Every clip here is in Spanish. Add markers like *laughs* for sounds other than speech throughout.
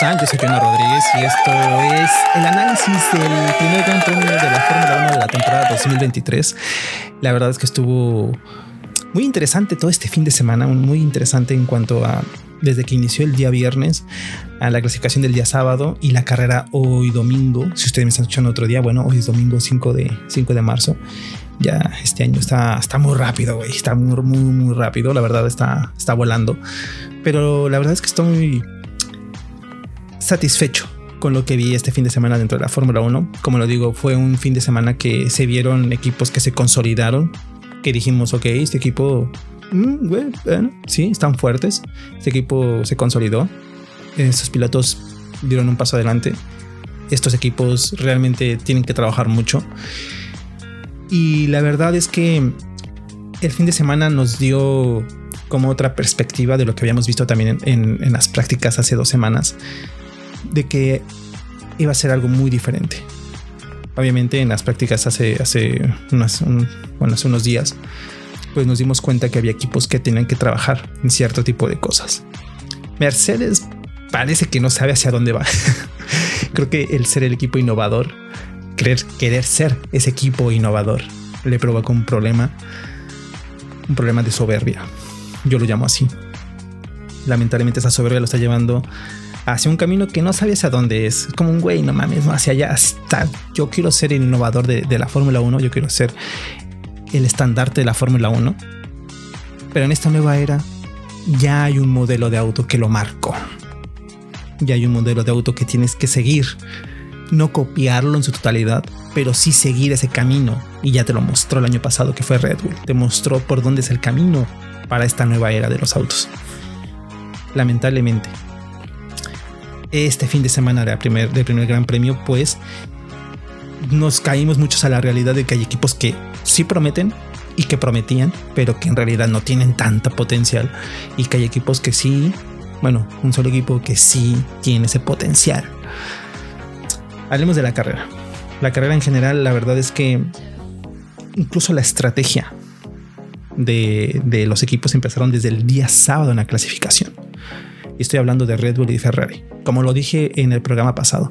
Yo soy Jonah Rodríguez y esto es el análisis del primer Gran Premio de la Fórmula 1 de la temporada 2023. La verdad es que estuvo muy interesante todo este fin de semana, muy interesante en cuanto a desde que inició el día viernes a la clasificación del día sábado y la carrera hoy domingo. Si ustedes me están escuchando otro día, bueno, hoy es domingo 5 de, 5 de marzo. Ya este año está, está muy rápido, güey. Está muy, muy, muy rápido. La verdad está, está volando. Pero la verdad es que estoy satisfecho con lo que vi este fin de semana dentro de la Fórmula 1. Como lo digo, fue un fin de semana que se vieron equipos que se consolidaron, que dijimos, ok, este equipo, mm, bueno, sí, están fuertes. Este equipo se consolidó. Estos pilotos dieron un paso adelante. Estos equipos realmente tienen que trabajar mucho. Y la verdad es que el fin de semana nos dio como otra perspectiva de lo que habíamos visto también en, en las prácticas hace dos semanas de que iba a ser algo muy diferente. Obviamente en las prácticas hace, hace, unas, hace unos días, pues nos dimos cuenta que había equipos que tenían que trabajar en cierto tipo de cosas. Mercedes parece que no sabe hacia dónde va. *laughs* Creo que el ser el equipo innovador, querer, querer ser ese equipo innovador, le provocó un problema, un problema de soberbia. Yo lo llamo así. Lamentablemente esa soberbia lo está llevando hacia un camino que no sabes a dónde es. Como un güey, no mames, no hacia allá. Hasta yo quiero ser el innovador de, la Fórmula 1, yo quiero ser el estandarte de la Fórmula 1. Pero en esta nueva era ya hay un modelo de auto que lo marcó. Ya hay un modelo de auto que tienes que seguir. No copiarlo en su totalidad, pero sí seguir ese camino. Y ya te lo mostró el año pasado que fue Red Bull. Te mostró por dónde es el camino para esta nueva era de los autos. Lamentablemente, este fin de semana del primer, del primer Gran Premio, pues nos caímos muchos a la realidad de que hay equipos que sí prometen y que prometían, pero que en realidad no tienen tanta potencial y que hay equipos que sí, bueno, un solo equipo que sí tiene ese potencial. Hablemos de la carrera. La carrera en general, la verdad es que incluso la estrategia de, de los equipos empezaron desde el día sábado en la clasificación. Y estoy hablando de Red Bull y Ferrari. Como lo dije en el programa pasado,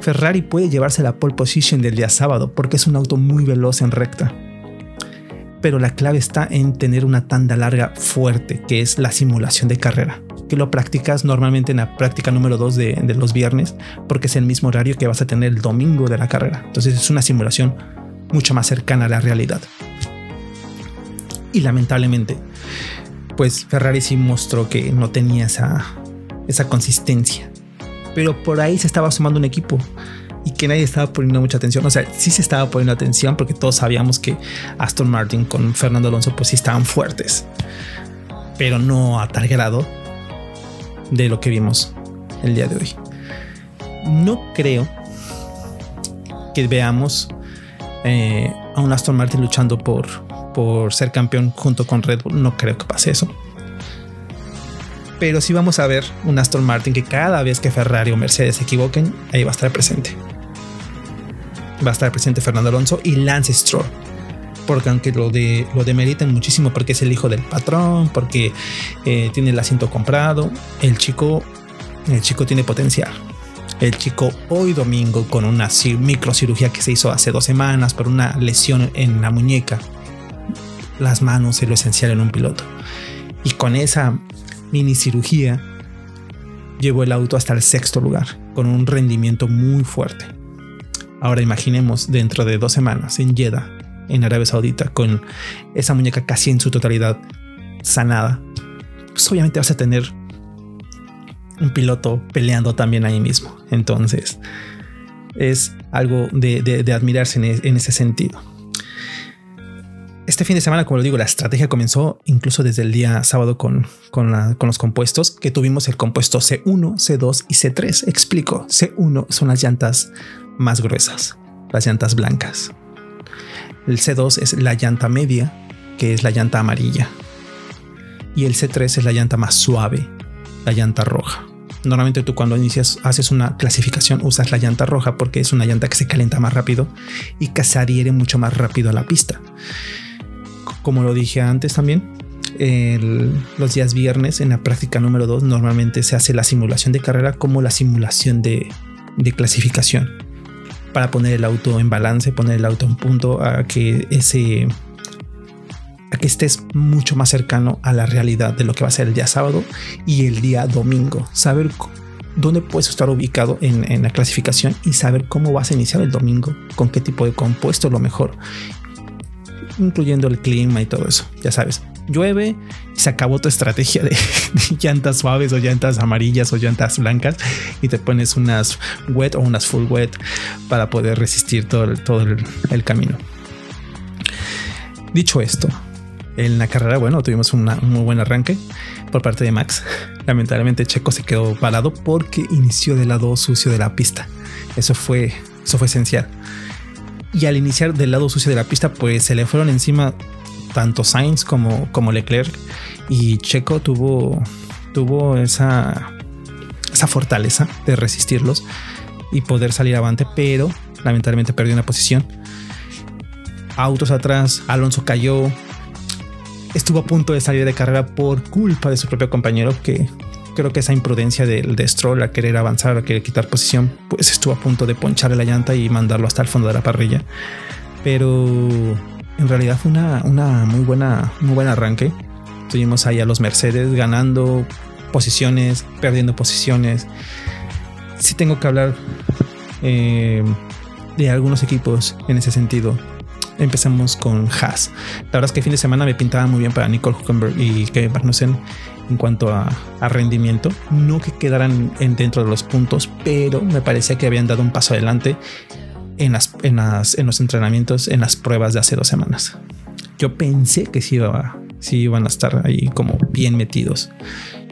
Ferrari puede llevarse la pole position del día sábado porque es un auto muy veloz en recta. Pero la clave está en tener una tanda larga fuerte, que es la simulación de carrera, que lo practicas normalmente en la práctica número 2 de, de los viernes, porque es el mismo horario que vas a tener el domingo de la carrera. Entonces es una simulación mucho más cercana a la realidad. Y lamentablemente, pues Ferrari sí mostró que no tenía esa, esa consistencia. Pero por ahí se estaba sumando un equipo y que nadie estaba poniendo mucha atención. O sea, sí se estaba poniendo atención porque todos sabíamos que Aston Martin con Fernando Alonso pues sí estaban fuertes, pero no a tal grado de lo que vimos el día de hoy. No creo que veamos eh, a un Aston Martin luchando por, por ser campeón junto con Red Bull. No creo que pase eso. Pero sí vamos a ver un Aston Martin que cada vez que Ferrari o Mercedes se equivoquen, ahí va a estar presente. Va a estar presente Fernando Alonso y Lance Stroll. Porque aunque lo, de, lo muchísimo porque es el hijo del patrón, porque eh, tiene el asiento comprado, el chico, el chico tiene potencial. El chico hoy domingo con una microcirugía que se hizo hace dos semanas por una lesión en la muñeca las manos es lo esencial en un piloto. Y con esa mini cirugía llevó el auto hasta el sexto lugar, con un rendimiento muy fuerte. Ahora imaginemos dentro de dos semanas en Jeddah, en Arabia Saudita, con esa muñeca casi en su totalidad sanada, pues obviamente vas a tener un piloto peleando también ahí mismo. Entonces, es algo de, admirarse en ese sentido este fin de semana, como lo digo, la estrategia comenzó incluso desde el día sábado con, con, los compuestos que tuvimos el compuesto C1, C2 y C3. Explico, C1 son las llantas más gruesas, las llantas blancas. El C2 es la llanta media, que es la llanta amarilla. y el C3 es la llanta más suave, la llanta roja. Normalmente tú cuando inicias haces una clasificación usas la llanta roja porque es una llanta que se calienta más rápido y que se adhiere mucho más rápido a la pista. Como lo dije antes también, los días viernes en la práctica número 2 normalmente se hace la simulación de carrera como la simulación de, de clasificación para poner el auto en balance, poner el auto en punto a que ese a que estés mucho más cercano a la realidad de lo que va a ser el día sábado y el día domingo. Saber dónde puedes estar ubicado en, en la clasificación y saber cómo vas a iniciar el domingo, con qué tipo de compuesto lo mejor, incluyendo el clima y todo eso. Ya sabes, llueve, se acabó tu estrategia *laughs* de, llantas suaves o llantas amarillas o llantas blancas y te pones unas wet o unas full wet para poder resistir todo, todo el, camino. Dicho esto, en la carrera, bueno, tuvimos un muy buen arranque por parte de Max. Lamentablemente Checo se quedó parado porque inició del lado sucio de la pista. Eso fue, eso fue esencial. Y al iniciar del lado sucio de la pista, pues se le fueron encima tanto Sainz como, como Leclerc y Checo tuvo, tuvo esa, esa fortaleza de resistirlos y poder salir avante, pero lamentablemente perdió una posición. Autos atrás, Alonso cayó, estuvo a punto de salir de carrera por culpa de su propio compañero que creo que esa imprudencia del de Stroll a querer avanzar, a querer quitar posición, pues estuvo a punto de poncharle la llanta y mandarlo hasta el fondo de la parrilla. Pero en realidad fue una, muy buena, muy buen arranque. Tuvimos ahí a los Mercedes ganando posiciones, perdiendo posiciones. Sí tengo que hablar eh, de algunos equipos en ese sentido. Empezamos con Haas. La verdad es que el fin de semana me pintaba muy bien para Nicole Huckenberg y Kevin Magnussen en cuanto a, rendimiento. No que quedaran en, dentro de los puntos, pero me parecía que habían dado un paso adelante en, las, en, las, en los entrenamientos, en las pruebas de hace dos semanas. Yo pensé que sí, iba, sí iban a estar ahí como bien metidos.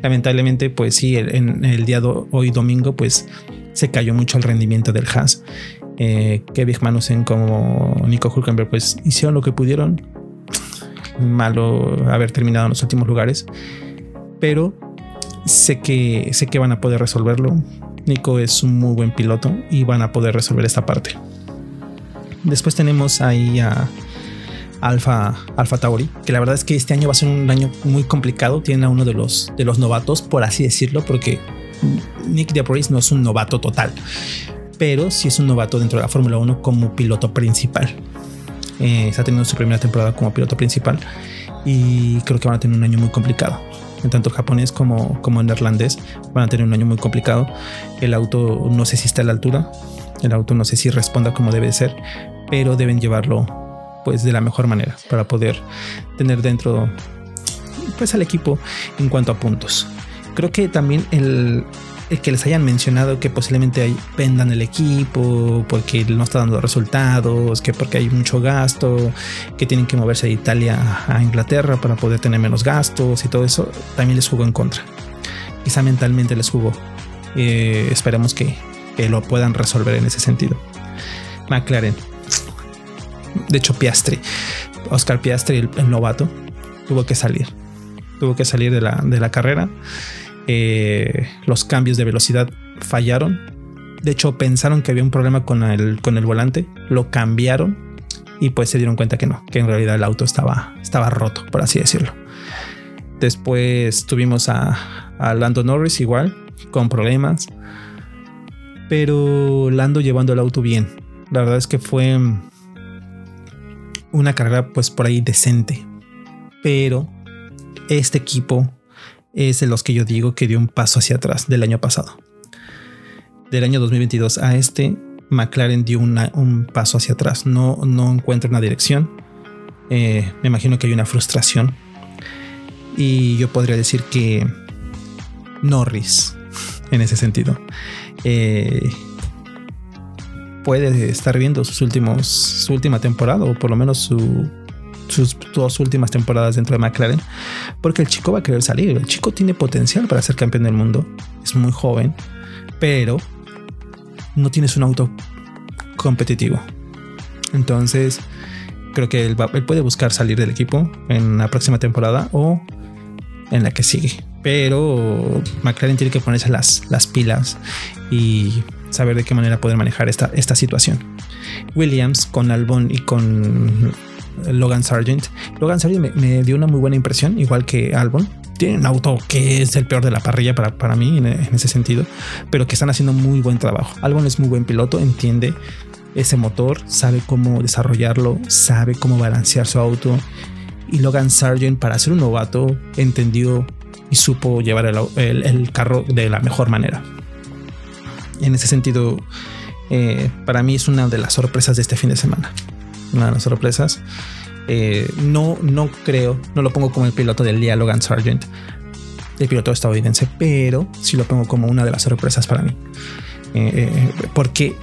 Lamentablemente, pues sí, en el día de hoy domingo, pues se cayó mucho el rendimiento del Haas. Eh, Kevin Manusen como Nico Hulkenberg, pues hicieron lo que pudieron. Malo haber terminado en los últimos lugares, pero sé que sé que van a poder resolverlo. Nico es un muy buen piloto y van a poder resolver esta parte. Después tenemos ahí a Alfa, Alfa Tauri, que la verdad es que este año va a ser un año muy complicado. Tiene a uno de los, de los novatos, por así decirlo, porque Nick DePriest no es un novato total, pero sí es un novato dentro de la Fórmula 1 como piloto principal. Eh, está teniendo su primera temporada como piloto principal y creo que van a tener un año muy complicado. En tanto japonés como, como neerlandés van a tener un año muy complicado. El auto no sé si está a la altura. El auto no sé si responda como debe ser, pero deben llevarlo pues de la mejor manera para poder tener dentro pues al equipo en cuanto a puntos. Creo que también el, que les hayan mencionado que posiblemente vendan el equipo porque no está dando resultados, que porque hay mucho gasto, que tienen que moverse de Italia a Inglaterra para poder tener menos gastos y todo eso, también les jugó en contra. Quizá mentalmente les jugó. Eh, esperemos que, que lo puedan resolver en ese sentido. McLaren de hecho Piastri, Oscar Piastri, el, novato, tuvo que salir. Tuvo que salir de la, de la carrera. Eh, los cambios de velocidad fallaron. De hecho, pensaron que había un problema con el, con el volante. Lo cambiaron y pues se dieron cuenta que no, que en realidad el auto estaba, estaba roto, por así decirlo. Después tuvimos a, a Lando Norris igual, con problemas. Pero Lando llevando el auto bien. La verdad es que fue una carrera pues por ahí decente. Pero este equipo es de los que yo digo que dio un paso hacia atrás del año pasado. Del año 2022 a este, McLaren dio un paso hacia atrás. No, no encuentra una dirección. Eh, me imagino que hay una frustración. Y yo podría decir que Norris, *laughs* en ese sentido, eh, puede estar viendo sus últimos, su última temporada o por lo menos sus dos últimas temporadas dentro de McLaren, porque el chico va a querer salir. El chico tiene potencial para ser campeón del mundo, es muy joven, pero no tienes un auto competitivo. Entonces, creo que él, puede buscar salir del equipo en la próxima temporada o en la que sigue. Pero McLaren tiene que ponerse las, las pilas y saber de qué manera poder manejar esta, esta situación. Williams con Albon y con Logan Sargent. Logan Sargent me, dio una muy buena impresión, igual que Albon. Tiene un auto que es el peor de la parrilla para, para mí en, ese sentido, pero que están haciendo muy buen trabajo. Albon es muy buen piloto, entiende ese motor, sabe cómo desarrollarlo, sabe cómo balancear su auto. Y Logan Sargent, para ser un novato, entendió y supo llevar el, carro de la mejor manera. En ese sentido, eh, para mí es una de las sorpresas de este fin de semana. Una de las sorpresas. Eh, no, no creo, no lo pongo como el piloto del día Logan Sargent, el piloto estadounidense, pero sí lo pongo como una de las sorpresas para mí. Eh, porque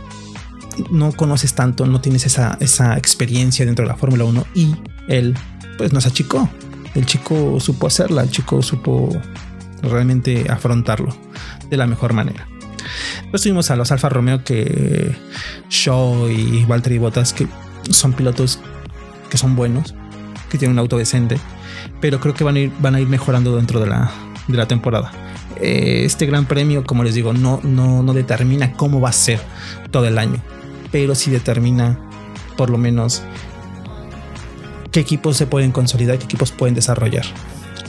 no conoces tanto, no tienes esa, esa experiencia dentro de la Fórmula 1 y él pues nos achicó. El chico supo hacerla, el chico supo realmente afrontarlo de la mejor manera. Pues tuvimos a los Alfa Romeo que Shaw y Valtteri Bottas que son pilotos que son buenos, que tienen un auto decente, pero creo que van a ir, van a ir mejorando dentro de la, de la temporada. Eh, este gran premio, como les digo, no, no, no determina cómo va a ser todo el año pero sí determina por lo menos qué equipos se pueden consolidar, qué equipos pueden desarrollar.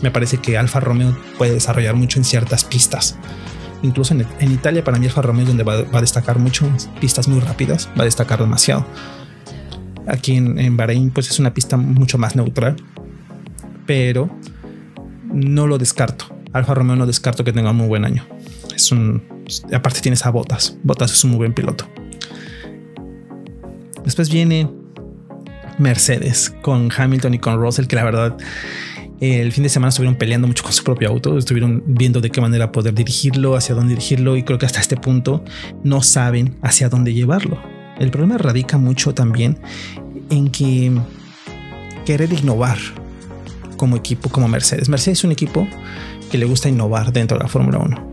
Me parece que Alfa Romeo puede desarrollar mucho en ciertas pistas. Incluso en, Italia, para mí Alfa Romeo es donde va, a destacar mucho, pistas muy rápidas, va a destacar demasiado. Aquí en, en Bahrein, pues es una pista mucho más neutral, pero no lo descarto. Alfa Romeo no descarto que tenga un muy buen año. Es un, aparte tienes a Botas. Botas es un muy buen piloto. Después viene Mercedes con Hamilton y con Russell, que la verdad el fin de semana estuvieron peleando mucho con su propio auto, estuvieron viendo de qué manera poder dirigirlo, hacia dónde dirigirlo y creo que hasta este punto no saben hacia dónde llevarlo. El problema radica mucho también en que querer innovar como equipo, como Mercedes. Mercedes es un equipo que le gusta innovar dentro de la Fórmula 1.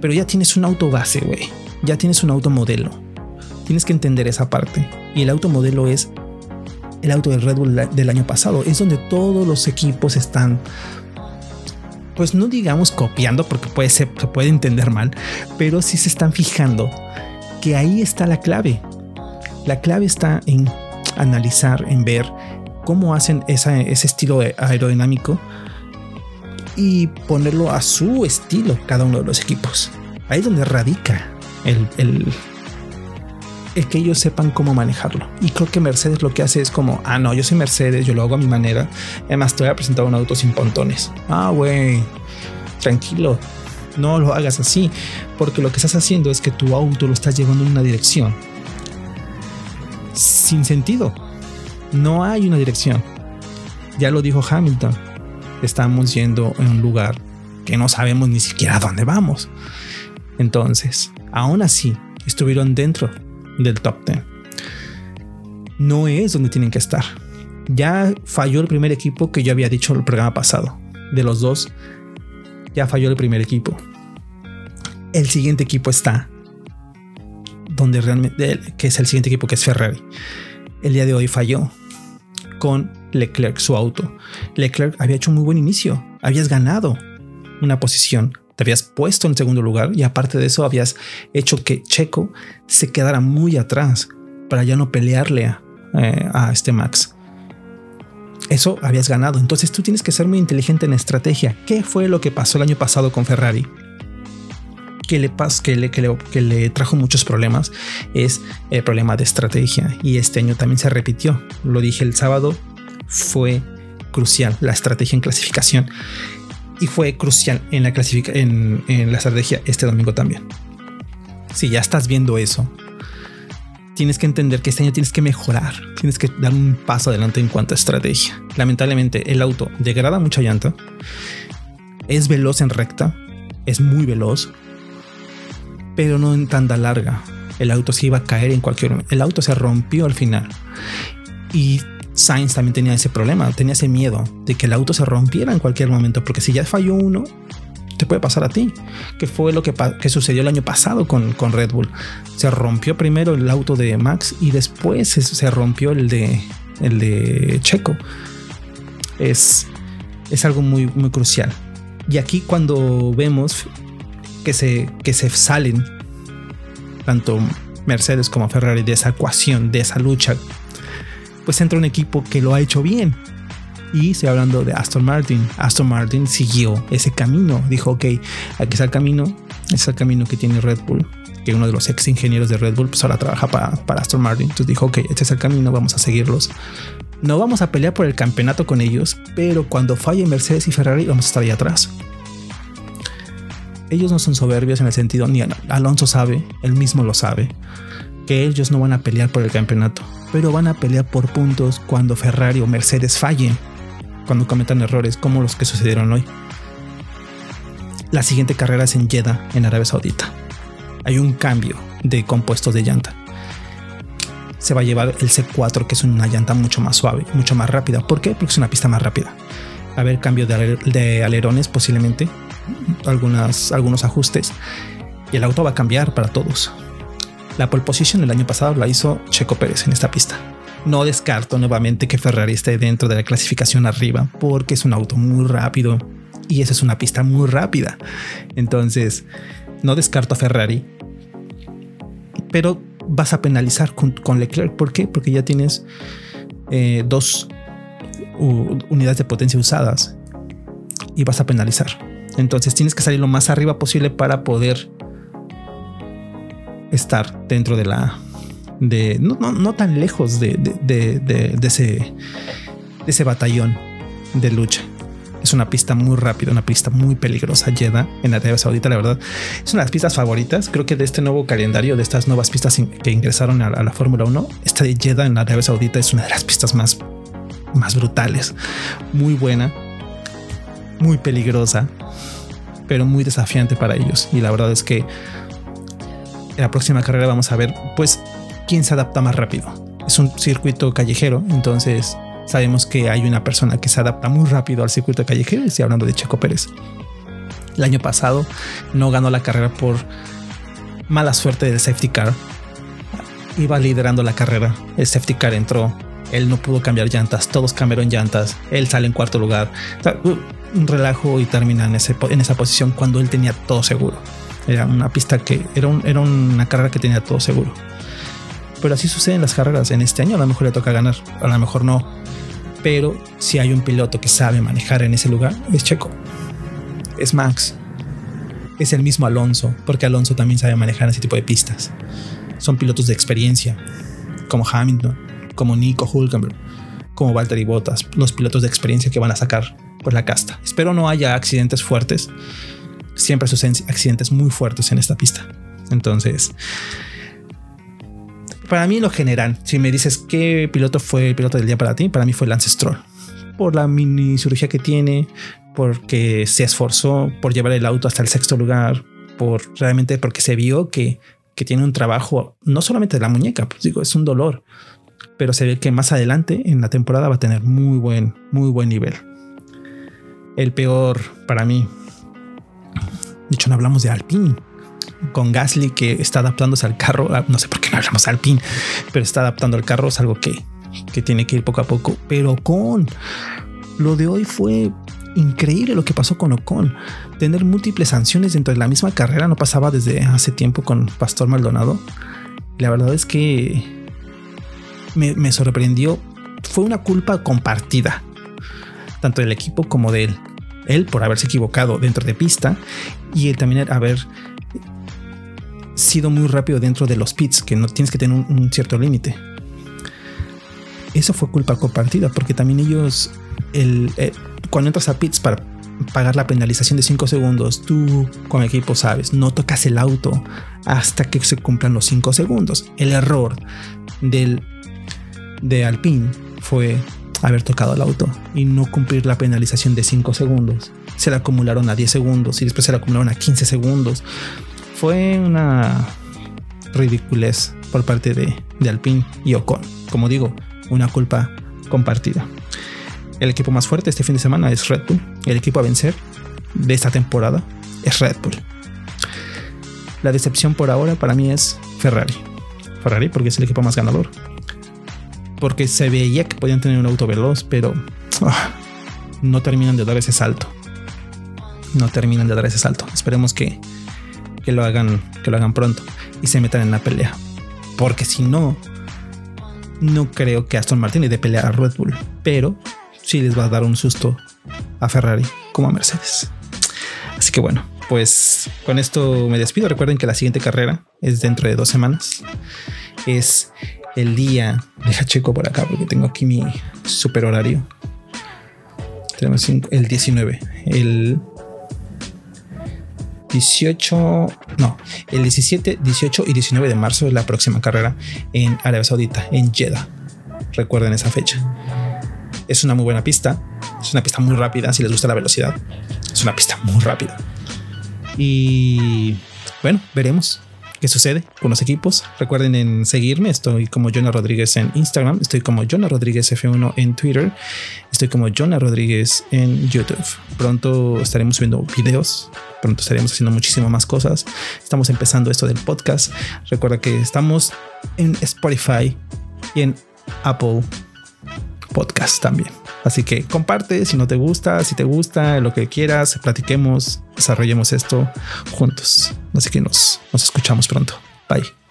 Pero ya tienes un auto base, güey. Ya tienes un auto modelo Tienes que entender esa parte. Y el automodelo es el auto del Red Bull del año pasado. Es donde todos los equipos están, pues no digamos copiando, porque puede ser, se puede entender mal, pero sí se están fijando que ahí está la clave. La clave está en analizar, en ver cómo hacen ese estilo aerodinámico y ponerlo a su estilo cada uno de los equipos. Ahí es donde radica el, el que ellos sepan cómo manejarlo. Y creo que Mercedes lo que hace es como, ah, no, yo soy Mercedes, yo lo hago a mi manera. Además, te voy a presentar un auto sin pontones. Ah, güey, tranquilo, no lo hagas así, porque lo que estás haciendo es que tu auto lo estás llevando en una dirección sin sentido. No hay una dirección. Ya lo dijo Hamilton. Estamos yendo en un lugar que no sabemos ni siquiera dónde vamos. Entonces, aún así, estuvieron dentro del top 10. No es donde tienen que estar. Ya falló el primer equipo que yo había dicho el programa pasado. De los dos, ya falló el primer equipo. El siguiente equipo está donde realmente, que es el siguiente equipo que es Ferrari. El día de hoy falló con Leclerc, su auto. Leclerc había hecho un muy buen inicio. Habías ganado una posición te habías puesto en segundo lugar y aparte de eso habías hecho que Checo se quedara muy atrás para ya no pelearle a, eh, este Max. Eso habías ganado. Entonces tú tienes que ser muy inteligente en estrategia. ¿Qué fue lo que pasó el año pasado con Ferrari? Que le, que que le, que le trajo muchos problemas es el problema de estrategia. Y este año también se repitió. Lo dije el sábado, fue crucial la estrategia en clasificación y fue crucial en la, en, en la estrategia este domingo también. Si ya estás viendo eso, tienes que entender que este año tienes que mejorar, tienes que dar un paso adelante en cuanto a estrategia. Lamentablemente, el auto degrada mucha llanta, es veloz en recta, es muy veloz, pero no en tanda larga. El auto se iba a caer en cualquier momento. El auto se rompió al final y Sainz también tenía ese problema, tenía ese miedo de que el auto se rompiera en cualquier momento, porque si ya falló uno, te puede pasar a ti, que fue lo que, sucedió el año pasado con, con, Red Bull. Se rompió primero el auto de Max y después se, rompió el de, el de Checo. Es, es algo muy, muy crucial. Y aquí cuando vemos que se, que se salen tanto Mercedes como Ferrari de esa ecuación, de esa lucha, pues entra un equipo que lo ha hecho bien. Y estoy hablando de Aston Martin. Aston Martin siguió ese camino. Dijo, ok, aquí está el camino. Es el camino que tiene Red Bull. Que uno de los ex ingenieros de Red Bull pues ahora trabaja para, para Aston Martin. Entonces dijo, ok, este es el camino, vamos a seguirlos. No vamos a pelear por el campeonato con ellos, pero cuando falle Mercedes y Ferrari vamos a estar ahí atrás ellos no son soberbios en el sentido, ni Alonso sabe, él mismo lo sabe, que ellos no van a pelear por el campeonato, pero van a pelear por puntos cuando Ferrari o Mercedes fallen, cuando cometan errores como los que sucedieron hoy. La siguiente carrera es en Jeddah, en Arabia Saudita. Hay un cambio de compuestos de llanta. Se va a llevar el C4, que es una llanta mucho más suave, mucho más rápida. ¿Por qué? Porque es una pista más rápida. A haber cambio de, alerones posiblemente, algunas, algunos ajustes y el auto va a cambiar para todos. La pole position el año pasado la hizo Checo Pérez en esta pista. No descarto nuevamente que Ferrari esté dentro de la clasificación arriba porque es un auto muy rápido y esa es una pista muy rápida. Entonces, no descarto a Ferrari, pero vas a penalizar con, Leclerc. ¿Por qué? Porque ya tienes eh, dos unidades de potencia usadas y vas a penalizar. Entonces tienes que salir lo más arriba posible para poder estar dentro de la de no, tan lejos de, ese de ese batallón de lucha. Es una pista muy rápida, una pista muy peligrosa. Jeddah en Arabia Saudita, la verdad, es una de las pistas favoritas. Creo que de este nuevo calendario, de estas nuevas pistas que ingresaron a, la Fórmula 1, esta de Jeddah en Arabia Saudita es una de las pistas más, más brutales. Muy buena, muy peligrosa pero muy desafiante para ellos. Y la verdad es que en la próxima carrera vamos a ver, pues, quién se adapta más rápido. Es un circuito callejero, entonces sabemos que hay una persona que se adapta muy rápido al circuito callejero. Estoy hablando de Checo Pérez. El año pasado no ganó la carrera por mala suerte del safety car. Iba liderando la carrera. El safety car entró. Él no pudo cambiar llantas. Todos cambiaron llantas. Él sale en cuarto lugar un relajo y termina en, esa posición cuando él tenía todo seguro. Era una pista que era, era una carrera que tenía todo seguro. Pero así sucede en las carreras. En este año a lo mejor le toca ganar, a lo mejor no. Pero si hay un piloto que sabe manejar en ese lugar, es Checo. Es Max. Es el mismo Alonso, porque Alonso también sabe manejar ese tipo de pistas. Son pilotos de experiencia, como Hamilton, como Nico Hulkenberg, como Valtteri Bottas, los pilotos de experiencia que van a sacar pues la casta. Espero no haya accidentes fuertes. Siempre suceden accidentes muy fuertes en esta pista. Entonces, para mí lo general, si me dices qué piloto fue el piloto del día para ti, para mí fue Lance Stroll. Por la mini cirugía que tiene, porque se esforzó por llevar el auto hasta el sexto lugar, por realmente porque se vio que, que tiene un trabajo, no solamente de la muñeca, pues digo, es un dolor, pero se ve que más adelante en la temporada va a tener muy buen, muy buen nivel el peor para mí. De hecho, no hablamos de Alpine. Con Gasly que está adaptándose al carro. Ah, no sé por qué no hablamos de Alpine, pero está adaptando al carro. Es algo que, que tiene que ir poco a poco. Pero con lo de hoy fue increíble lo que pasó con Ocon. Tener múltiples sanciones dentro de la misma carrera no pasaba desde hace tiempo con Pastor Maldonado. La verdad es que me, me sorprendió. Fue una culpa compartida tanto del equipo como de él. Él por haberse equivocado dentro de pista y él también haber sido muy rápido dentro de los pits, que no tienes que tener un, cierto límite. Eso fue culpa compartida, porque también ellos, el, eh, cuando entras a pits para pagar la penalización de 5 segundos, tú con el equipo sabes, no tocas el auto hasta que se cumplan los 5 segundos. El error del, de Alpine fue haber tocado el auto y no cumplir la penalización de 5 segundos. Se la acumularon a 10 segundos y después se la acumularon a 15 segundos. Fue una ridiculez por parte de, de Alpine y Ocon. Como digo, una culpa compartida. El equipo más fuerte este fin de semana es Red Bull. El equipo a vencer de esta temporada es Red Bull. La decepción por ahora para mí es Ferrari. Ferrari porque es el equipo más ganador porque se veía que podían tener un auto veloz, pero ah, no terminan de dar ese salto. no terminan de dar ese salto. Esperemos que, que lo hagan, que lo hagan pronto y se metan en la pelea. Porque si no, no creo que Aston Martin le dé pelea a Red Bull, pero sí les va a dar un susto a Ferrari como a Mercedes. Así que bueno, pues con esto me despido. Recuerden que la siguiente carrera es dentro de dos semanas. Es el día, deja checo por acá porque tengo aquí mi super horario. Tenemos el 19, el 18, no, el 17, 18 y 19 de marzo es la próxima carrera en Arabia Saudita, en Jeddah. Recuerden esa fecha. Es una muy buena pista, es una pista muy rápida si les gusta la velocidad. Es una pista muy rápida. Y bueno, veremos qué sucede con los equipos. Recuerden en seguirme. Estoy como Jonah Rodríguez en Instagram. Estoy como Jonah Rodríguez F1 en Twitter. Estoy como Jonah Rodríguez en YouTube. Pronto estaremos subiendo videos. Pronto estaremos haciendo muchísimas más cosas. Estamos empezando esto del podcast. Recuerda que estamos en Spotify y en Apple Podcast también. Así que comparte si no te gusta, si te gusta, lo que quieras, platiquemos, desarrollemos esto juntos. Así que nos, nos escuchamos pronto. Bye.